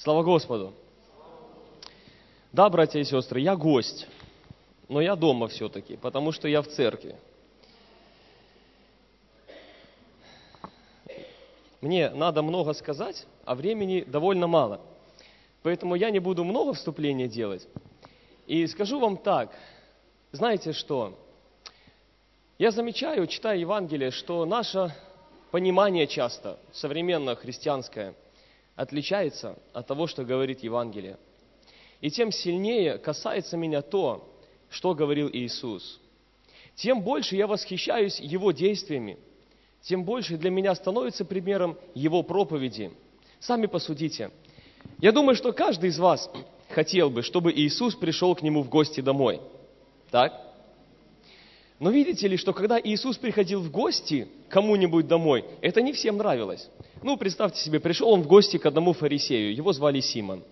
Слава Господу! Да, братья и сестры, я гость, но я дома все-таки, потому что я в церкви. Мне надо много сказать, а времени довольно мало. Поэтому я не буду много вступления делать. И скажу вам так, знаете что? Я замечаю, читая Евангелие, что наше понимание часто, современно христианское, отличается от того, что говорит Евангелие. И тем сильнее касается меня то, что говорил Иисус. Тем больше я восхищаюсь Его действиями, тем больше для меня становится примером Его проповеди. Сами посудите. Я думаю, что каждый из вас хотел бы, чтобы Иисус пришел к нему в гости домой. Так? Но видите ли, что когда Иисус приходил в гости кому-нибудь домой, это не всем нравилось. Ну, представьте себе, пришел он в гости к одному фарисею, его звали Симон.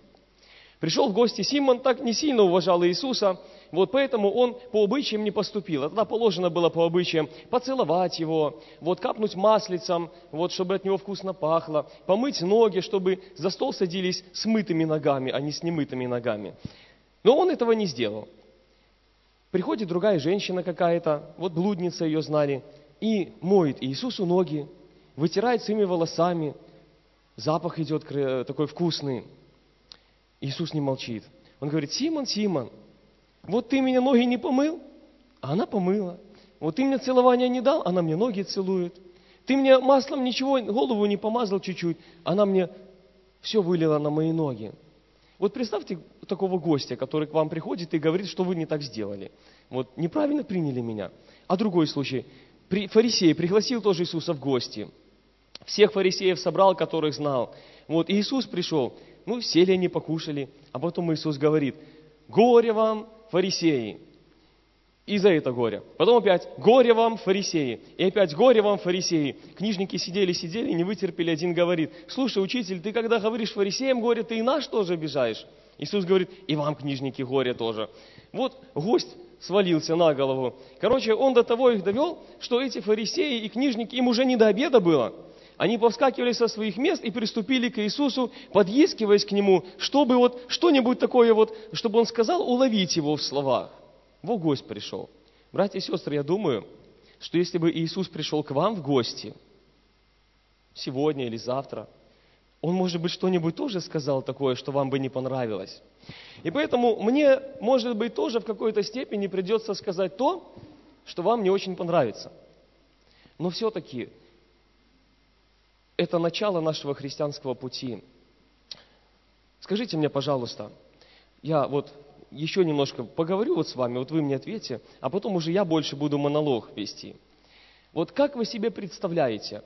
Пришел в гости Симон, так не сильно уважал Иисуса, вот поэтому он по обычаям не поступил. А тогда положено было по обычаям поцеловать его, вот капнуть маслицем, вот чтобы от него вкусно пахло, помыть ноги, чтобы за стол садились с мытыми ногами, а не с немытыми ногами. Но он этого не сделал. Приходит другая женщина какая-то, вот блудница ее знали, и моет Иисусу ноги, вытирает своими волосами, запах идет такой вкусный. Иисус не молчит. Он говорит, Симон, Симон, вот ты меня ноги не помыл, а она помыла. Вот ты мне целования не дал, она мне ноги целует. Ты мне маслом ничего, голову не помазал чуть-чуть, она мне все вылила на мои ноги. Вот представьте такого гостя, который к вам приходит и говорит, что вы не так сделали. Вот неправильно приняли меня. А другой случай. Фарисей пригласил тоже Иисуса в гости. Всех фарисеев собрал, которых знал. Вот Иисус пришел. Ну, сели они, покушали. А потом Иисус говорит, горе вам, фарисеи. И за это горе. Потом опять, горе вам, фарисеи. И опять, горе вам, фарисеи. Книжники сидели, сидели, не вытерпели. Один говорит, слушай, учитель, ты когда говоришь фарисеям горе, ты и наш тоже обижаешь. Иисус говорит, и вам, книжники, горе тоже. Вот гость свалился на голову. Короче, он до того их довел, что эти фарисеи и книжники, им уже не до обеда было. Они повскакивали со своих мест и приступили к Иисусу, подъискиваясь к Нему, чтобы вот что-нибудь такое вот, чтобы Он сказал, уловить Его в словах. Во гость пришел. Братья и сестры, я думаю, что если бы Иисус пришел к вам в гости, сегодня или завтра, Он, может быть, что-нибудь тоже сказал такое, что вам бы не понравилось. И поэтому мне, может быть, тоже в какой-то степени придется сказать то, что вам не очень понравится. Но все-таки это начало нашего христианского пути. Скажите мне, пожалуйста, я вот еще немножко поговорю вот с вами, вот вы мне ответьте, а потом уже я больше буду монолог вести. Вот как вы себе представляете,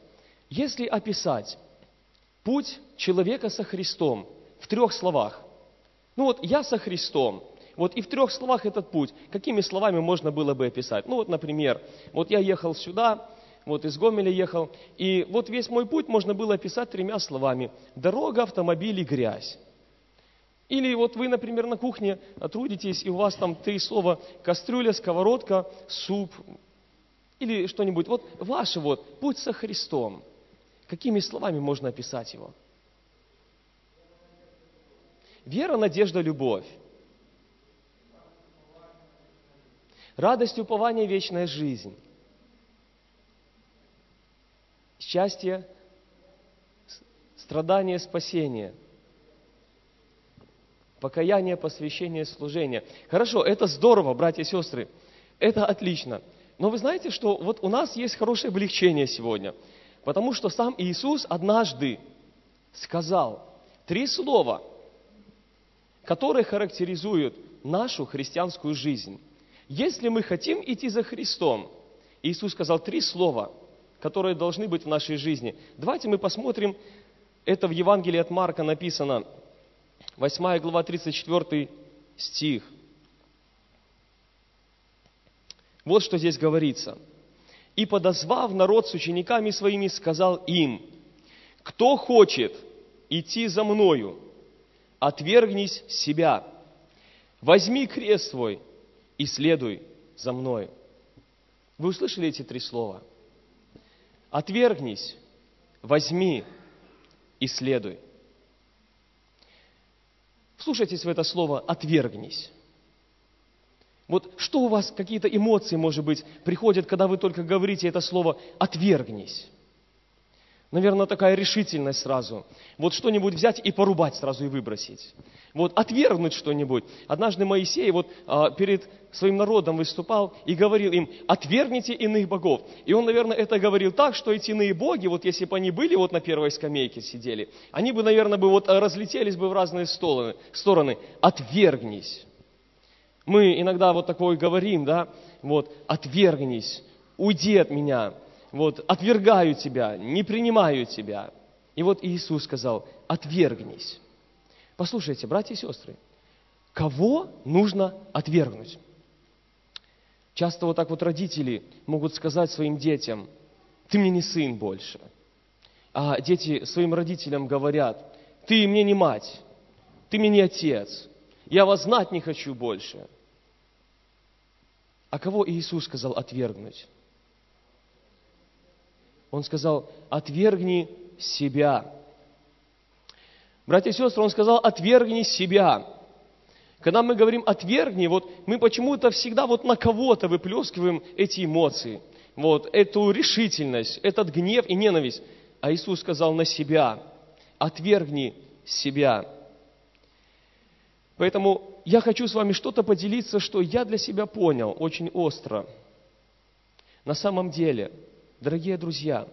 если описать путь человека со Христом в трех словах, ну вот я со Христом, вот и в трех словах этот путь, какими словами можно было бы описать? Ну вот, например, вот я ехал сюда, вот из Гомеля ехал, и вот весь мой путь можно было описать тремя словами. Дорога, автомобиль и грязь. Или вот вы, например, на кухне трудитесь, и у вас там три слова кастрюля, сковородка, суп, или что-нибудь. Вот ваше вот, путь со Христом. Какими словами можно описать его? Вера, надежда, любовь. Радость, упование, вечная жизнь счастье, страдание, спасение, покаяние, посвящение, служение. Хорошо, это здорово, братья и сестры, это отлично. Но вы знаете, что вот у нас есть хорошее облегчение сегодня, потому что сам Иисус однажды сказал три слова, которые характеризуют нашу христианскую жизнь. Если мы хотим идти за Христом, Иисус сказал три слова – которые должны быть в нашей жизни. Давайте мы посмотрим, это в Евангелии от Марка написано, 8 глава, 34 стих. Вот что здесь говорится. «И подозвав народ с учениками своими, сказал им, кто хочет идти за мною, отвергнись себя, возьми крест свой и следуй за мною». Вы услышали эти три слова – Отвергнись, возьми и следуй. Слушайтесь в это слово «отвергнись». Вот что у вас, какие-то эмоции, может быть, приходят, когда вы только говорите это слово «отвергнись»? Наверное, такая решительность сразу. Вот что-нибудь взять и порубать сразу и выбросить. Вот отвергнуть что-нибудь. Однажды Моисей вот а, перед своим народом выступал и говорил им, отвергните иных богов. И он, наверное, это говорил так, что эти иные боги, вот если бы они были вот на первой скамейке сидели, они бы, наверное, бы вот разлетелись бы в разные стороны. стороны. Отвергнись. Мы иногда вот такое говорим, да, вот, отвергнись, уйди от меня, вот, отвергаю тебя, не принимаю тебя. И вот Иисус сказал, отвергнись. Послушайте, братья и сестры, кого нужно отвергнуть? Часто вот так вот родители могут сказать своим детям, ты мне не сын больше. А дети своим родителям говорят, ты мне не мать, ты мне не отец, я вас знать не хочу больше. А кого Иисус сказал отвергнуть? Он сказал, отвергни себя. Братья и сестры, он сказал, отвергни себя. Когда мы говорим «отвергни», вот мы почему-то всегда вот на кого-то выплескиваем эти эмоции, вот эту решительность, этот гнев и ненависть. А Иисус сказал на себя «отвергни себя». Поэтому я хочу с вами что-то поделиться, что я для себя понял очень остро. На самом деле, дорогие друзья,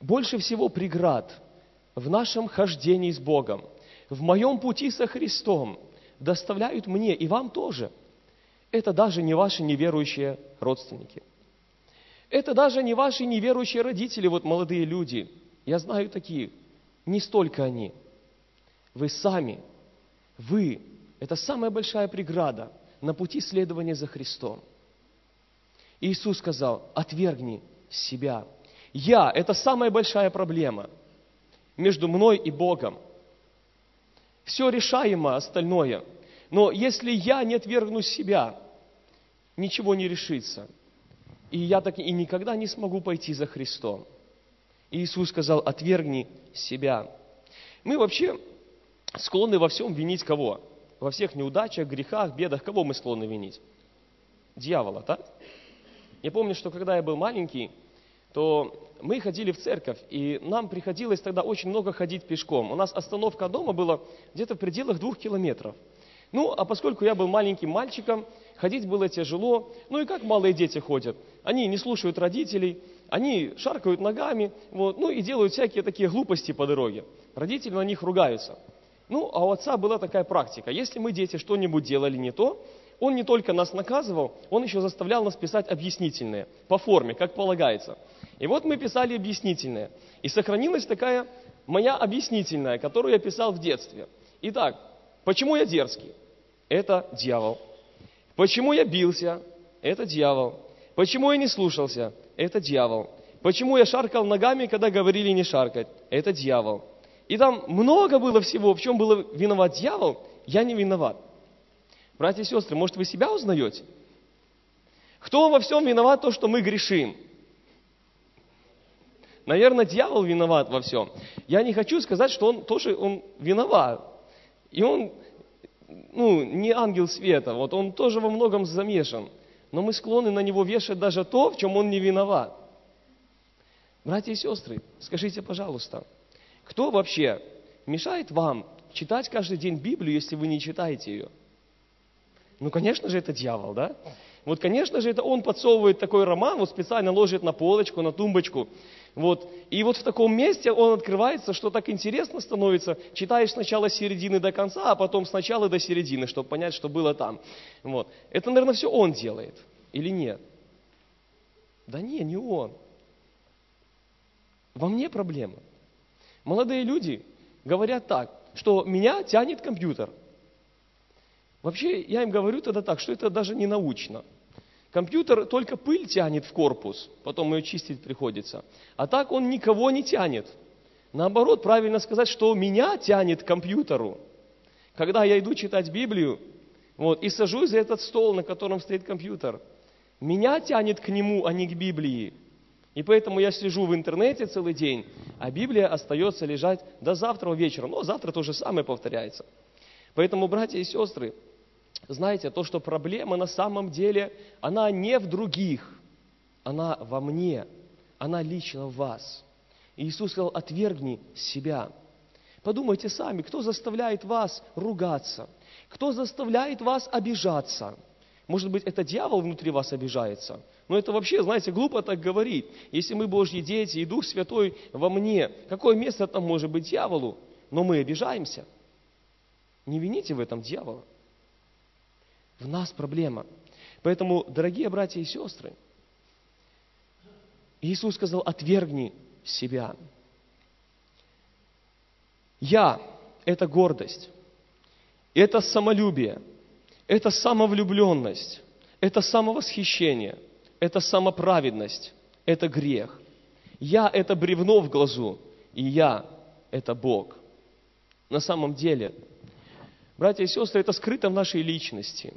больше всего преград в нашем хождении с Богом, в моем пути со Христом доставляют мне и вам тоже. Это даже не ваши неверующие родственники. Это даже не ваши неверующие родители, вот молодые люди. Я знаю такие. Не столько они. Вы сами – вы – это самая большая преграда на пути следования за Христом. Иисус сказал, отвергни себя. Я – это самая большая проблема между мной и Богом. Все решаемо остальное. Но если я не отвергну себя, ничего не решится. И я так и никогда не смогу пойти за Христом. И Иисус сказал, отвергни себя. Мы вообще склонны во всем винить кого? Во всех неудачах, грехах, бедах. Кого мы склонны винить? Дьявола, так? Я помню, что когда я был маленький, то мы ходили в церковь, и нам приходилось тогда очень много ходить пешком. У нас остановка дома была где-то в пределах двух километров. Ну, а поскольку я был маленьким мальчиком, ходить было тяжело. Ну и как малые дети ходят? Они не слушают родителей, они шаркают ногами, вот, ну и делают всякие такие глупости по дороге. Родители на них ругаются. Ну, а у отца была такая практика. Если мы, дети, что-нибудь делали не то, он не только нас наказывал, он еще заставлял нас писать объяснительные, по форме, как полагается. И вот мы писали объяснительные. И сохранилась такая моя объяснительная, которую я писал в детстве. Итак, почему я дерзкий? Это дьявол. Почему я бился? Это дьявол. Почему я не слушался? Это дьявол. Почему я шаркал ногами, когда говорили не шаркать? Это дьявол. И там много было всего, в чем был виноват дьявол, я не виноват. Братья и сестры, может, вы себя узнаете? Кто во всем виноват то, что мы грешим? Наверное, дьявол виноват во всем. Я не хочу сказать, что он тоже он виноват. И он ну, не ангел света, вот он тоже во многом замешан. Но мы склонны на него вешать даже то, в чем он не виноват. Братья и сестры, скажите, пожалуйста, кто вообще мешает вам читать каждый день Библию, если вы не читаете ее? Ну, конечно же, это дьявол, да? Вот, конечно же, это он подсовывает такой роман, вот специально ложит на полочку, на тумбочку. Вот. И вот в таком месте он открывается, что так интересно становится. Читаешь сначала с середины до конца, а потом сначала до середины, чтобы понять, что было там. Вот. Это, наверное, все он делает. Или нет? Да не, не он. Во мне проблема. Молодые люди говорят так, что меня тянет компьютер. Вообще, я им говорю тогда так, что это даже не научно. Компьютер только пыль тянет в корпус, потом ее чистить приходится. А так он никого не тянет. Наоборот, правильно сказать, что меня тянет к компьютеру. Когда я иду читать Библию, вот, и сажусь за этот стол, на котором стоит компьютер, меня тянет к нему, а не к Библии. И поэтому я сижу в интернете целый день, а Библия остается лежать до завтра вечера. Но завтра то же самое повторяется. Поэтому, братья и сестры, знаете, то, что проблема на самом деле, она не в других, она во мне, она лично в вас. И Иисус сказал, отвергни себя. Подумайте сами, кто заставляет вас ругаться? Кто заставляет вас обижаться? Может быть, это дьявол внутри вас обижается? Но это вообще, знаете, глупо так говорить. Если мы Божьи дети, и Дух Святой во мне, какое место там может быть дьяволу? Но мы обижаемся. Не вините в этом дьявола. В нас проблема. Поэтому, дорогие братья и сестры, Иисус сказал, отвергни себя. Я – это гордость, это самолюбие, это самовлюбленность, это самовосхищение, это самоправедность, это грех. Я – это бревно в глазу, и я – это Бог. На самом деле, братья и сестры, это скрыто в нашей личности.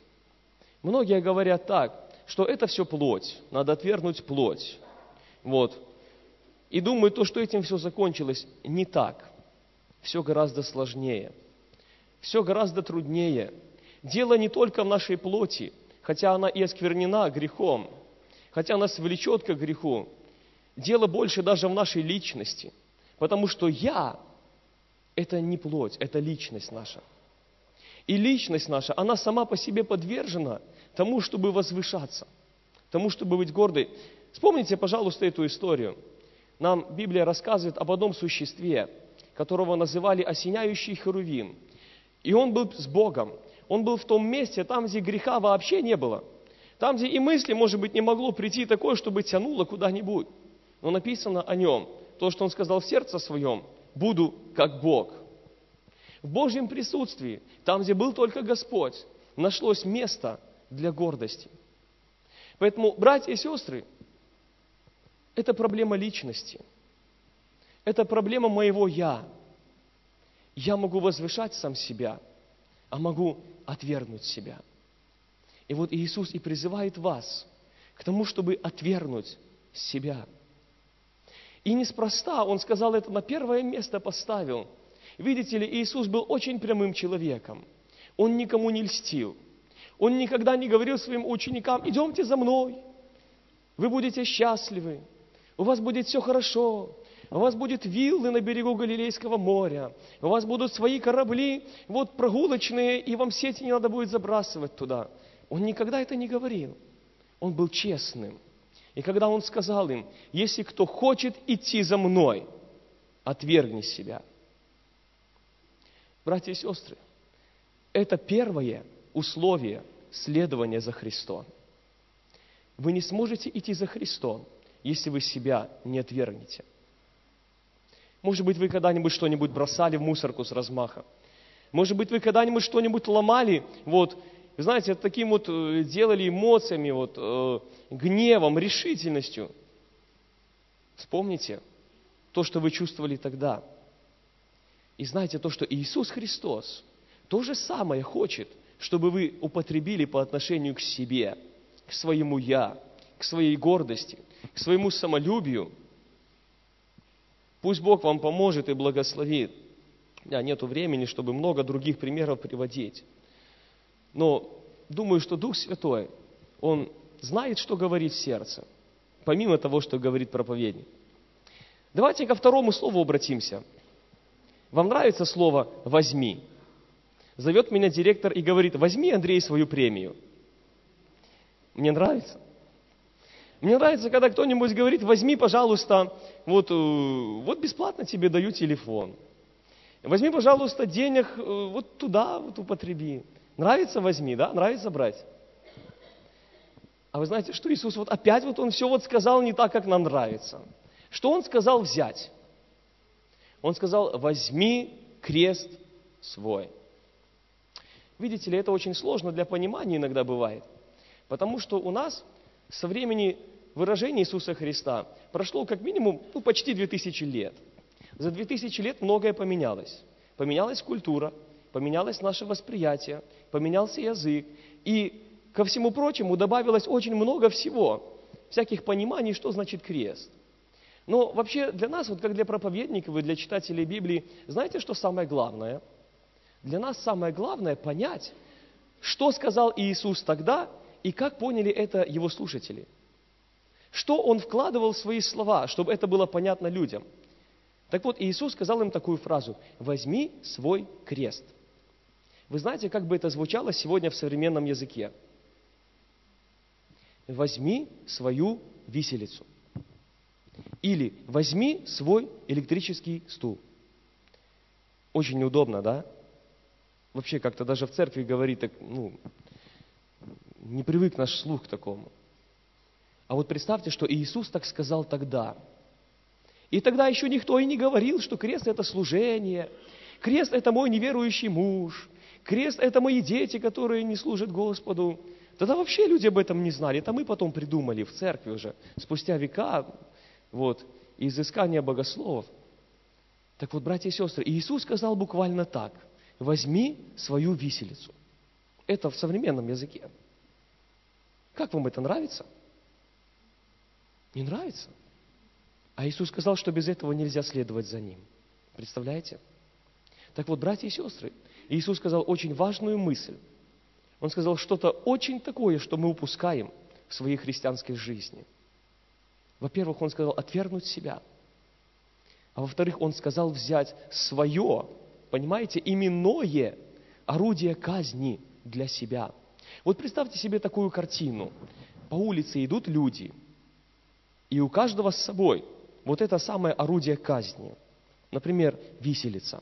Многие говорят так, что это все плоть, надо отвергнуть плоть. Вот. И думаю, то, что этим все закончилось, не так. Все гораздо сложнее. Все гораздо труднее. Дело не только в нашей плоти, хотя она и осквернена грехом, хотя нас влечет к греху. Дело больше даже в нашей личности, потому что я – это не плоть, это личность наша. И личность наша, она сама по себе подвержена тому, чтобы возвышаться, тому, чтобы быть гордой. Вспомните, пожалуйста, эту историю. Нам Библия рассказывает об одном существе, которого называли осеняющий Херувим. И он был с Богом. Он был в том месте, там, где греха вообще не было. Там, где и мысли, может быть, не могло прийти такое, чтобы тянуло куда-нибудь. Но написано о нем, то, что он сказал в сердце своем, буду как Бог. В Божьем присутствии, там, где был только Господь, нашлось место для гордости. Поэтому, братья и сестры, это проблема личности. Это проблема моего «я». Я могу возвышать сам себя, а могу отвергнуть себя. И вот Иисус и призывает вас к тому, чтобы отвергнуть себя. И неспроста Он сказал это на первое место поставил. Видите ли, Иисус был очень прямым человеком. Он никому не льстил. Он никогда не говорил своим ученикам, идемте за мной, вы будете счастливы, у вас будет все хорошо, у вас будет виллы на берегу Галилейского моря, у вас будут свои корабли, вот прогулочные, и вам сети не надо будет забрасывать туда. Он никогда это не говорил. Он был честным. И когда он сказал им, если кто хочет идти за мной, отвергни себя. Братья и сестры, это первое условие следования за Христом. Вы не сможете идти за Христом, если вы себя не отвергнете. Может быть, вы когда-нибудь что-нибудь бросали в мусорку с размаха. Может быть, вы когда-нибудь что-нибудь ломали, вот, знаете, таким вот э, делали эмоциями, вот, э, гневом, решительностью. Вспомните то, что вы чувствовали тогда. И знаете то, что Иисус Христос то же самое хочет, чтобы вы употребили по отношению к себе, к своему «я», к своей гордости, к своему самолюбию. Пусть Бог вам поможет и благословит. У меня нет времени, чтобы много других примеров приводить. Но думаю, что Дух Святой, Он знает, что говорит сердце, помимо того, что говорит проповедник. Давайте ко второму слову обратимся. Вам нравится слово «возьми»? Зовет меня директор и говорит, возьми, Андрей, свою премию. Мне нравится. Мне нравится, когда кто-нибудь говорит, возьми, пожалуйста, вот, э, вот бесплатно тебе даю телефон. Возьми, пожалуйста, денег э, вот туда вот употреби. Нравится возьми, да? Нравится брать? А вы знаете, что Иисус вот опять вот Он все вот сказал не так, как нам нравится. Что Он сказал взять? Он сказал, возьми крест свой. Видите ли, это очень сложно для понимания иногда бывает. Потому что у нас со времени выражения Иисуса Христа прошло как минимум ну, почти 2000 лет. За 2000 лет многое поменялось. Поменялась культура, поменялось наше восприятие, поменялся язык. И ко всему прочему добавилось очень много всего, всяких пониманий, что значит крест. Но вообще для нас, вот как для проповедников и для читателей Библии, знаете, что самое главное? Для нас самое главное понять, что сказал Иисус тогда и как поняли это его слушатели. Что он вкладывал в свои слова, чтобы это было понятно людям. Так вот, Иисус сказал им такую фразу «Возьми свой крест». Вы знаете, как бы это звучало сегодня в современном языке? Возьми свою виселицу. Или возьми свой электрический стул. Очень неудобно, да? Вообще как-то даже в церкви говорит, так, ну, не привык наш слух к такому. А вот представьте, что Иисус так сказал тогда. И тогда еще никто и не говорил, что крест – это служение, крест – это мой неверующий муж, крест – это мои дети, которые не служат Господу. Тогда вообще люди об этом не знали. Это мы потом придумали в церкви уже, спустя века, вот, изыскания богословов. Так вот, братья и сестры, Иисус сказал буквально так. Возьми свою виселицу. Это в современном языке. Как вам это нравится? Не нравится? А Иисус сказал, что без этого нельзя следовать за Ним. Представляете? Так вот, братья и сестры, Иисус сказал очень важную мысль. Он сказал что-то очень такое, что мы упускаем в своей христианской жизни. Во-первых, Он сказал отвергнуть себя. А во-вторых, Он сказал взять свое, понимаете, именное орудие казни для себя. Вот представьте себе такую картину. По улице идут люди, и у каждого с собой вот это самое орудие казни. Например, виселица,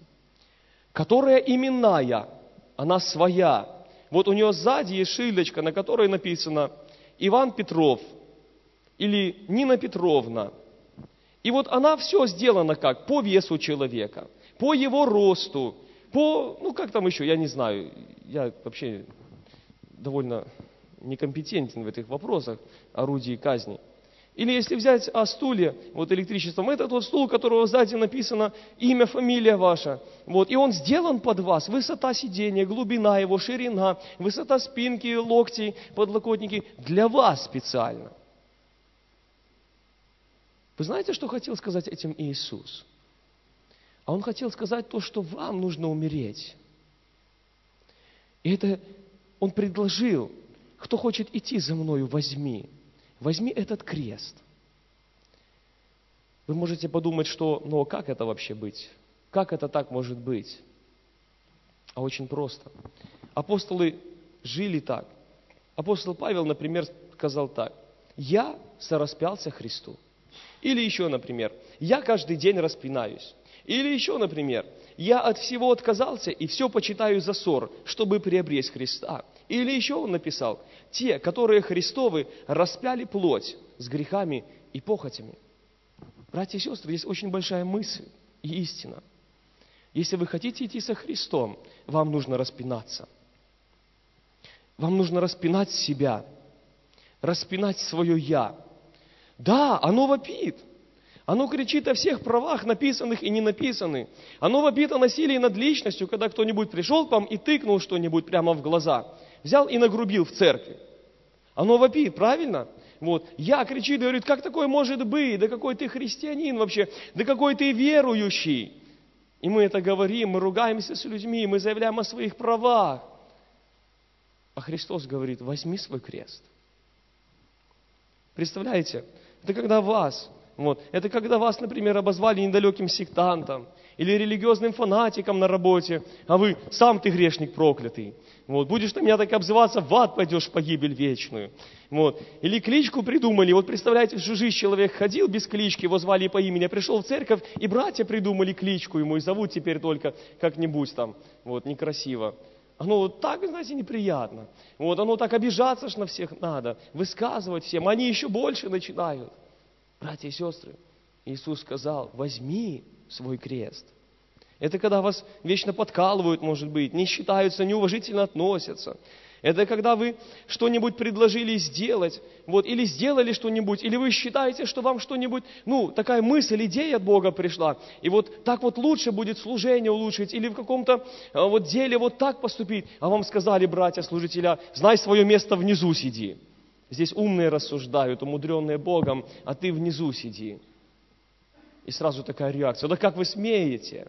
которая именная, она своя. Вот у нее сзади есть шильдочка, на которой написано Иван Петров или Нина Петровна. И вот она все сделана как? По весу человека, по его росту, по, ну как там еще, я не знаю, я вообще довольно некомпетентен в этих вопросах орудий казни. Или если взять о стуле, вот электричеством, это тот стул, у которого сзади написано имя, фамилия ваша. Вот, и он сделан под вас. Высота сидения, глубина его, ширина, высота спинки, локтей, подлокотники для вас специально. Вы знаете, что хотел сказать этим Иисус? А Он хотел сказать то, что вам нужно умереть. И это Он предложил, кто хочет идти за мною, возьми. Возьми этот крест. Вы можете подумать, что, ну, как это вообще быть? Как это так может быть? А очень просто. Апостолы жили так. Апостол Павел, например, сказал так. Я сораспялся Христу. Или еще, например, я каждый день распинаюсь. Или еще, например, я от всего отказался и все почитаю за ссор, чтобы приобрести Христа. Или еще он написал, те, которые Христовы, распяли плоть с грехами и похотями. Братья и сестры, здесь очень большая мысль и истина. Если вы хотите идти со Христом, вам нужно распинаться. Вам нужно распинать себя, распинать свое «я». Да, оно вопит. Оно кричит о всех правах, написанных и не написанных. Оно вопит о насилии над личностью, когда кто-нибудь пришел к вам и тыкнул что-нибудь прямо в глаза – взял и нагрубил в церкви. Оно вопит, правильно? Вот. Я кричит, говорит, как такое может быть? Да какой ты христианин вообще? Да какой ты верующий? И мы это говорим, мы ругаемся с людьми, мы заявляем о своих правах. А Христос говорит, возьми свой крест. Представляете? Это когда вас, вот, это когда вас, например, обозвали недалеким сектантом или религиозным фанатиком на работе, а вы сам ты грешник проклятый. Вот, будешь на меня так обзываться, в ад пойдешь в погибель вечную. Вот. Или кличку придумали. Вот представляете, в жизнь человек ходил без клички, его звали по имени, а пришел в церковь, и братья придумали кличку ему, и зовут теперь только как-нибудь там, вот, некрасиво. Оно вот так, знаете, неприятно. Вот, оно так обижаться ж на всех надо, высказывать всем. Они еще больше начинают. Братья и сестры, Иисус сказал, возьми свой крест. Это когда вас вечно подкалывают, может быть, не считаются, неуважительно относятся. Это когда вы что-нибудь предложили сделать, вот, или сделали что-нибудь, или вы считаете, что вам что-нибудь, ну, такая мысль, идея от Бога пришла, и вот так вот лучше будет служение улучшить, или в каком-то а, вот деле вот так поступить, а вам сказали, братья служителя, знай свое место внизу сиди. Здесь умные рассуждают, умудренные Богом, а ты внизу сиди. И сразу такая реакция, да как вы смеете?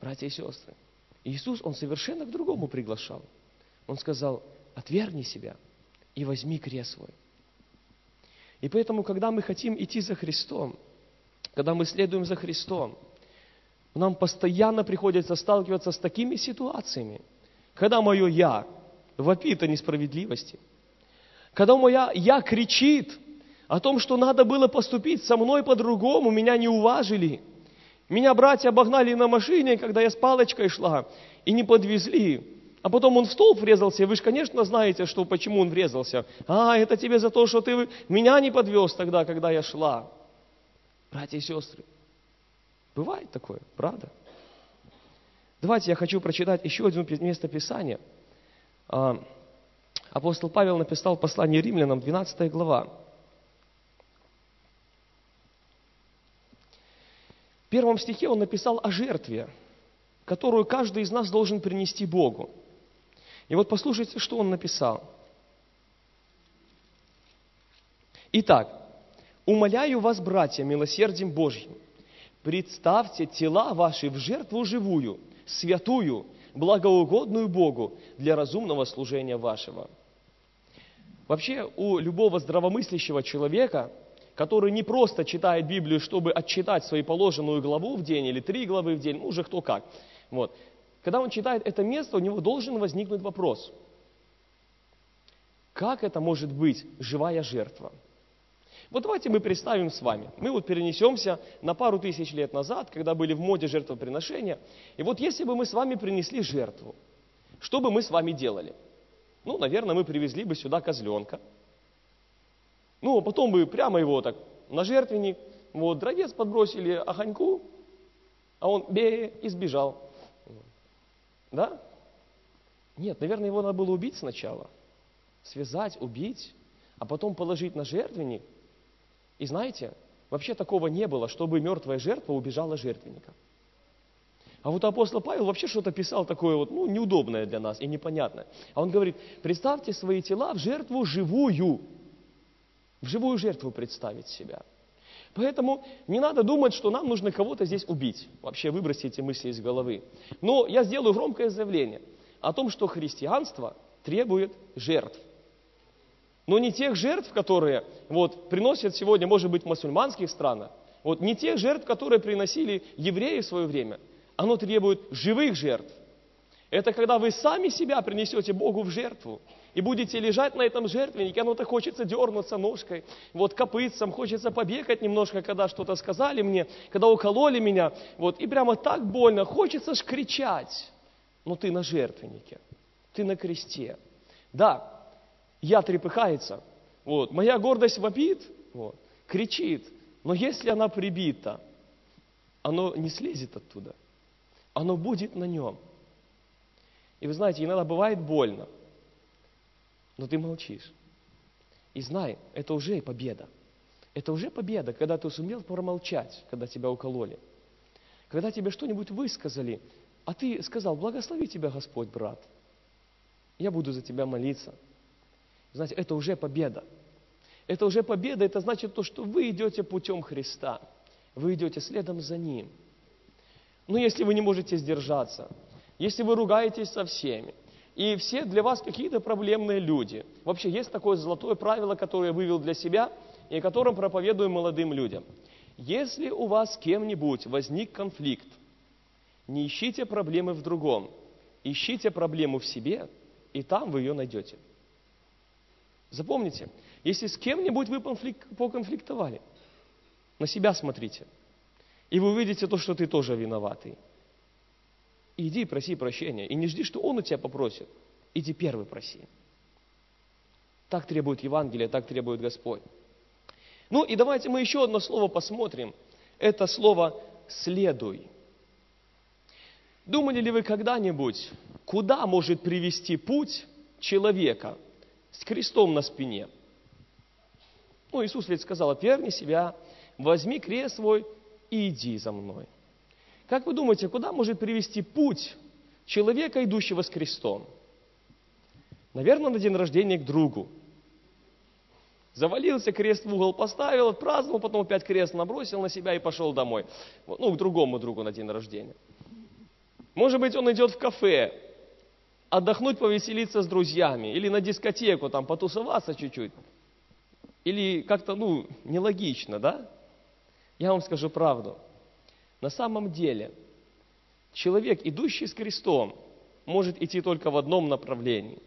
Братья и сестры, Иисус, Он совершенно к другому приглашал. Он сказал, отвергни себя и возьми крест свой. И поэтому, когда мы хотим идти за Христом, когда мы следуем за Христом, нам постоянно приходится сталкиваться с такими ситуациями, когда мое «я» вопит о несправедливости, когда мое «я» кричит о том, что надо было поступить со мной по-другому, меня не уважили, меня братья обогнали на машине, когда я с палочкой шла, и не подвезли, а потом он в столб врезался, вы же, конечно, знаете, что, почему он врезался. А, это тебе за то, что ты меня не подвез тогда, когда я шла. Братья и сестры, бывает такое, правда? Давайте я хочу прочитать еще одно место Писания. А, апостол Павел написал послание римлянам, 12 глава. Первом стихе он написал о жертве, которую каждый из нас должен принести Богу. И вот послушайте, что он написал. Итак, Умоляю вас, братья, милосердием Божьим, представьте тела ваши в жертву живую, святую, благоугодную Богу для разумного служения вашего. Вообще у любого здравомыслящего человека, который не просто читает Библию, чтобы отчитать свою положенную главу в день или три главы в день, ну уже кто как, вот. когда он читает это место, у него должен возникнуть вопрос, как это может быть живая жертва? Вот давайте мы представим с вами. Мы вот перенесемся на пару тысяч лет назад, когда были в моде жертвоприношения. И вот если бы мы с вами принесли жертву, что бы мы с вами делали? Ну, наверное, мы привезли бы сюда козленка. Ну, а потом бы прямо его так на жертвенник, вот, дровец подбросили огоньку, а он бе и сбежал. Да? Нет, наверное, его надо было убить сначала. Связать, убить, а потом положить на жертвенник – и знаете, вообще такого не было, чтобы мертвая жертва убежала жертвенника. А вот апостол Павел вообще что-то писал такое вот, ну, неудобное для нас и непонятное. А он говорит, представьте свои тела в жертву живую. В живую жертву представить себя. Поэтому не надо думать, что нам нужно кого-то здесь убить. Вообще выбросить эти мысли из головы. Но я сделаю громкое заявление о том, что христианство требует жертв но не тех жертв, которые вот, приносят сегодня, может быть, в мусульманских странах, вот, не тех жертв, которые приносили евреи в свое время. Оно требует живых жертв. Это когда вы сами себя принесете Богу в жертву и будете лежать на этом жертвеннике, оно-то хочется дернуться ножкой, вот копытцем, хочется побегать немножко, когда что-то сказали мне, когда укололи меня, вот, и прямо так больно, хочется ж кричать, но ты на жертвеннике, ты на кресте. Да, я трепыхается, вот, моя гордость вопит, вот, кричит, но если она прибита, оно не слезет оттуда, оно будет на нем. И вы знаете, иногда бывает больно, но ты молчишь. И знай, это уже победа. Это уже победа, когда ты сумел промолчать, когда тебя укололи. Когда тебе что-нибудь высказали, а ты сказал, благослови тебя Господь, брат. Я буду за тебя молиться. Знаете, это уже победа. Это уже победа, это значит то, что вы идете путем Христа. Вы идете следом за Ним. Но если вы не можете сдержаться, если вы ругаетесь со всеми, и все для вас какие-то проблемные люди. Вообще есть такое золотое правило, которое я вывел для себя и о котором проповедую молодым людям. Если у вас с кем-нибудь возник конфликт, не ищите проблемы в другом, ищите проблему в себе, и там вы ее найдете. Запомните, если с кем-нибудь вы поконфликтовали, на себя смотрите, и вы увидите то, что ты тоже виноватый. Иди проси прощения, и не жди, что он у тебя попросит. Иди первый проси. Так требует Евангелие, так требует Господь. Ну и давайте мы еще одно слово посмотрим. Это слово «следуй». Думали ли вы когда-нибудь, куда может привести путь человека – с крестом на спине. Ну, Иисус ведь сказал, отвергни себя, возьми крест свой и иди за мной. Как вы думаете, куда может привести путь человека, идущего с крестом? Наверное, на день рождения к другу. Завалился, крест в угол поставил, отпраздновал, потом опять крест набросил на себя и пошел домой. Ну, к другому другу на день рождения. Может быть, он идет в кафе, отдохнуть, повеселиться с друзьями, или на дискотеку, там, потусоваться чуть-чуть. Или как-то, ну, нелогично, да? Я вам скажу правду. На самом деле, человек, идущий с крестом, может идти только в одном направлении.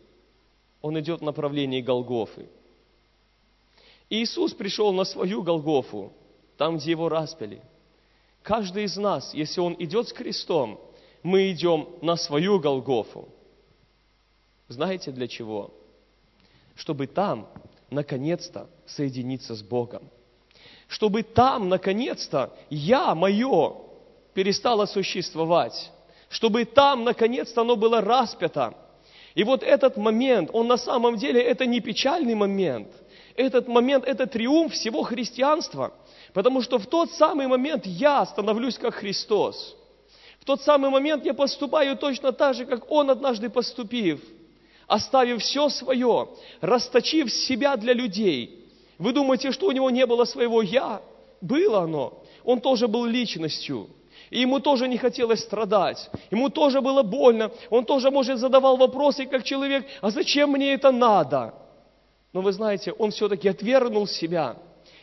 Он идет в направлении Голгофы. Иисус пришел на свою Голгофу, там, где его распяли. Каждый из нас, если он идет с крестом, мы идем на свою Голгофу. Знаете для чего? Чтобы там, наконец-то, соединиться с Богом. Чтобы там, наконец-то, я, мое, перестало существовать. Чтобы там, наконец-то, оно было распято. И вот этот момент, он на самом деле, это не печальный момент. Этот момент, это триумф всего христианства. Потому что в тот самый момент я становлюсь как Христос. В тот самый момент я поступаю точно так же, как Он однажды поступив, оставив все свое, расточив себя для людей. Вы думаете, что у него не было своего «я»? Было оно. Он тоже был личностью. И ему тоже не хотелось страдать. Ему тоже было больно. Он тоже, может, задавал вопросы, как человек, а зачем мне это надо? Но вы знаете, он все-таки отвергнул себя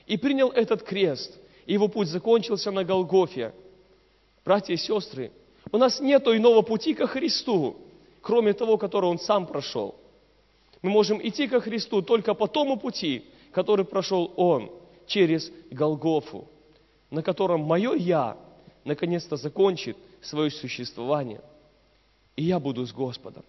и принял этот крест. И его путь закончился на Голгофе. Братья и сестры, у нас нет иного пути ко Христу, кроме того, который Он сам прошел. Мы можем идти ко Христу только по тому пути, который прошел Он через Голгофу, на котором мое «я» наконец-то закончит свое существование. И я буду с Господом.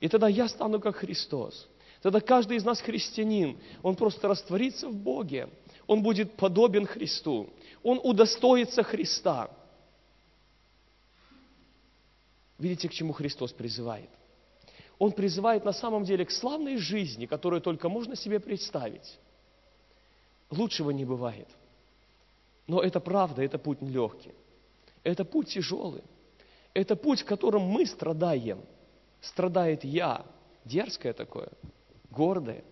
И тогда я стану как Христос. Тогда каждый из нас христианин, он просто растворится в Боге. Он будет подобен Христу. Он удостоится Христа. Видите, к чему Христос призывает? Он призывает на самом деле к славной жизни, которую только можно себе представить. Лучшего не бывает. Но это правда, это путь нелегкий. Это путь тяжелый. Это путь, в котором мы страдаем. Страдает я. Дерзкое такое, гордое.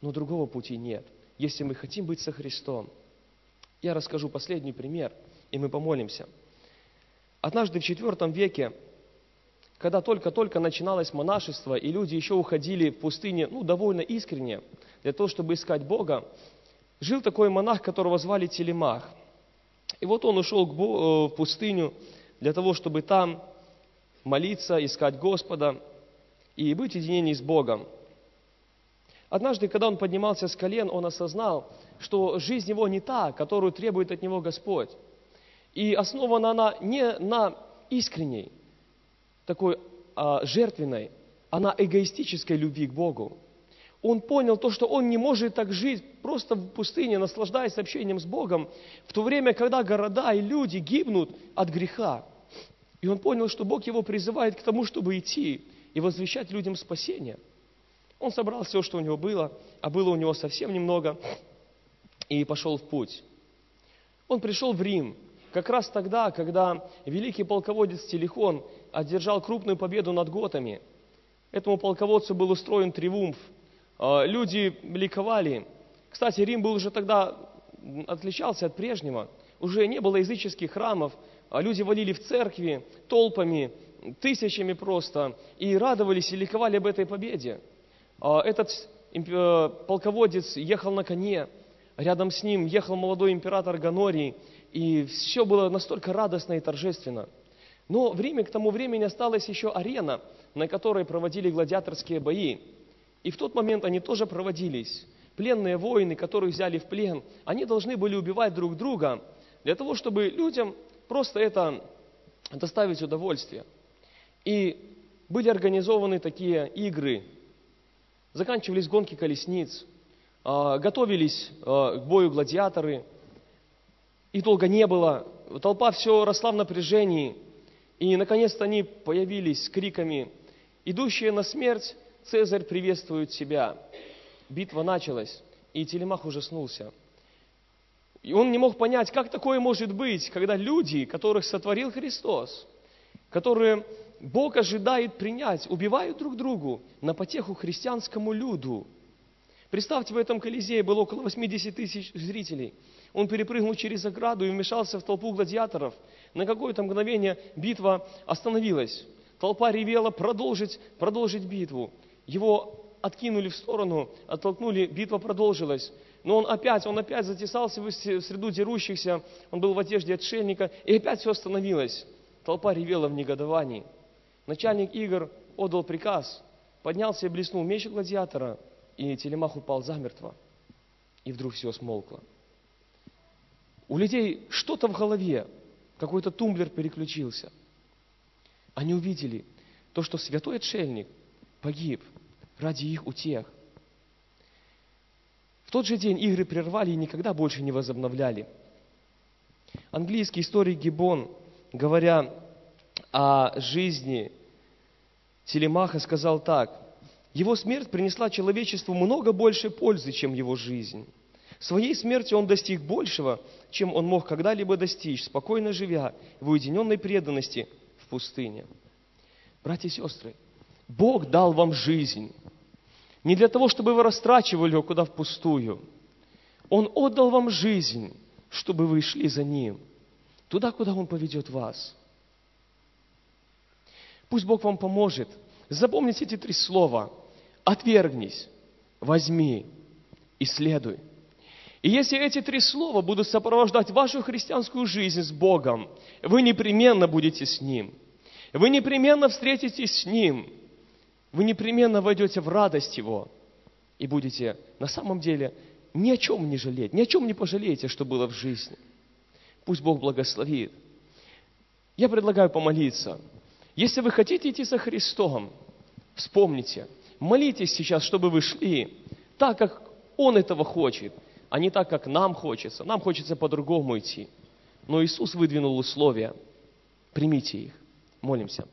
Но другого пути нет, если мы хотим быть со Христом. Я расскажу последний пример, и мы помолимся. Однажды в IV веке, когда только-только начиналось монашество, и люди еще уходили в пустыне, ну, довольно искренне, для того, чтобы искать Бога, жил такой монах, которого звали Телемах. И вот он ушел э, в пустыню для того, чтобы там молиться, искать Господа и быть в единении с Богом. Однажды, когда он поднимался с колен, он осознал, что жизнь его не та, которую требует от него Господь. И основана она не на искренней, такой а, жертвенной, а на эгоистической любви к Богу он понял то, что он не может так жить просто в пустыне, наслаждаясь общением с Богом, в то время, когда города и люди гибнут от греха. И он понял, что Бог его призывает к тому, чтобы идти и возвещать людям спасение. Он собрал все, что у него было, а было у него совсем немного, и пошел в путь. Он пришел в Рим, как раз тогда, когда великий полководец Телехон одержал крупную победу над готами. Этому полководцу был устроен триумф – люди ликовали. Кстати, Рим был уже тогда, отличался от прежнего. Уже не было языческих храмов, а люди валили в церкви толпами, тысячами просто, и радовались и ликовали об этой победе. А, этот э, полководец ехал на коне, рядом с ним ехал молодой император Ганорий, и все было настолько радостно и торжественно. Но в Риме к тому времени осталась еще арена, на которой проводили гладиаторские бои. И в тот момент они тоже проводились. Пленные воины, которых взяли в плен, они должны были убивать друг друга для того, чтобы людям просто это доставить удовольствие. И были организованы такие игры. Заканчивались гонки колесниц, а, готовились а, к бою гладиаторы. И долго не было. Толпа все росла в напряжении. И, наконец-то, они появились с криками, идущие на смерть Цезарь приветствует себя. Битва началась, и Телемах ужаснулся. И он не мог понять, как такое может быть, когда люди, которых сотворил Христос, которые Бог ожидает принять, убивают друг другу на потеху христианскому люду. Представьте, в этом Колизее было около 80 тысяч зрителей. Он перепрыгнул через ограду и вмешался в толпу гладиаторов. На какое-то мгновение битва остановилась. Толпа ревела продолжить, продолжить битву. Его откинули в сторону, оттолкнули, битва продолжилась. Но он опять, он опять затесался в среду дерущихся, он был в одежде отшельника, и опять все остановилось. Толпа ревела в негодовании. Начальник игр отдал приказ, поднялся и блеснул меч гладиатора, и телемах упал замертво. И вдруг все смолкло. У людей что-то в голове, какой-то тумблер переключился. Они увидели то, что святой отшельник погиб ради их утех. В тот же день игры прервали и никогда больше не возобновляли. Английский историк Гибон, говоря о жизни Телемаха, сказал так. Его смерть принесла человечеству много больше пользы, чем его жизнь. Своей смертью он достиг большего, чем он мог когда-либо достичь, спокойно живя в уединенной преданности в пустыне. Братья и сестры, Бог дал вам жизнь. Не для того, чтобы вы растрачивали ее куда впустую. Он отдал вам жизнь, чтобы вы шли за Ним, туда, куда Он поведет вас. Пусть Бог вам поможет. Запомните эти три слова. Отвергнись, возьми и следуй. И если эти три слова будут сопровождать вашу христианскую жизнь с Богом, вы непременно будете с Ним. Вы непременно встретитесь с Ним. Вы непременно войдете в радость Его и будете на самом деле ни о чем не жалеть, ни о чем не пожалеете, что было в жизни. Пусть Бог благословит. Я предлагаю помолиться. Если вы хотите идти за Христом, вспомните, молитесь сейчас, чтобы вы шли так, как Он этого хочет – а не так, как нам хочется. Нам хочется по-другому идти. Но Иисус выдвинул условия. Примите их. Молимся.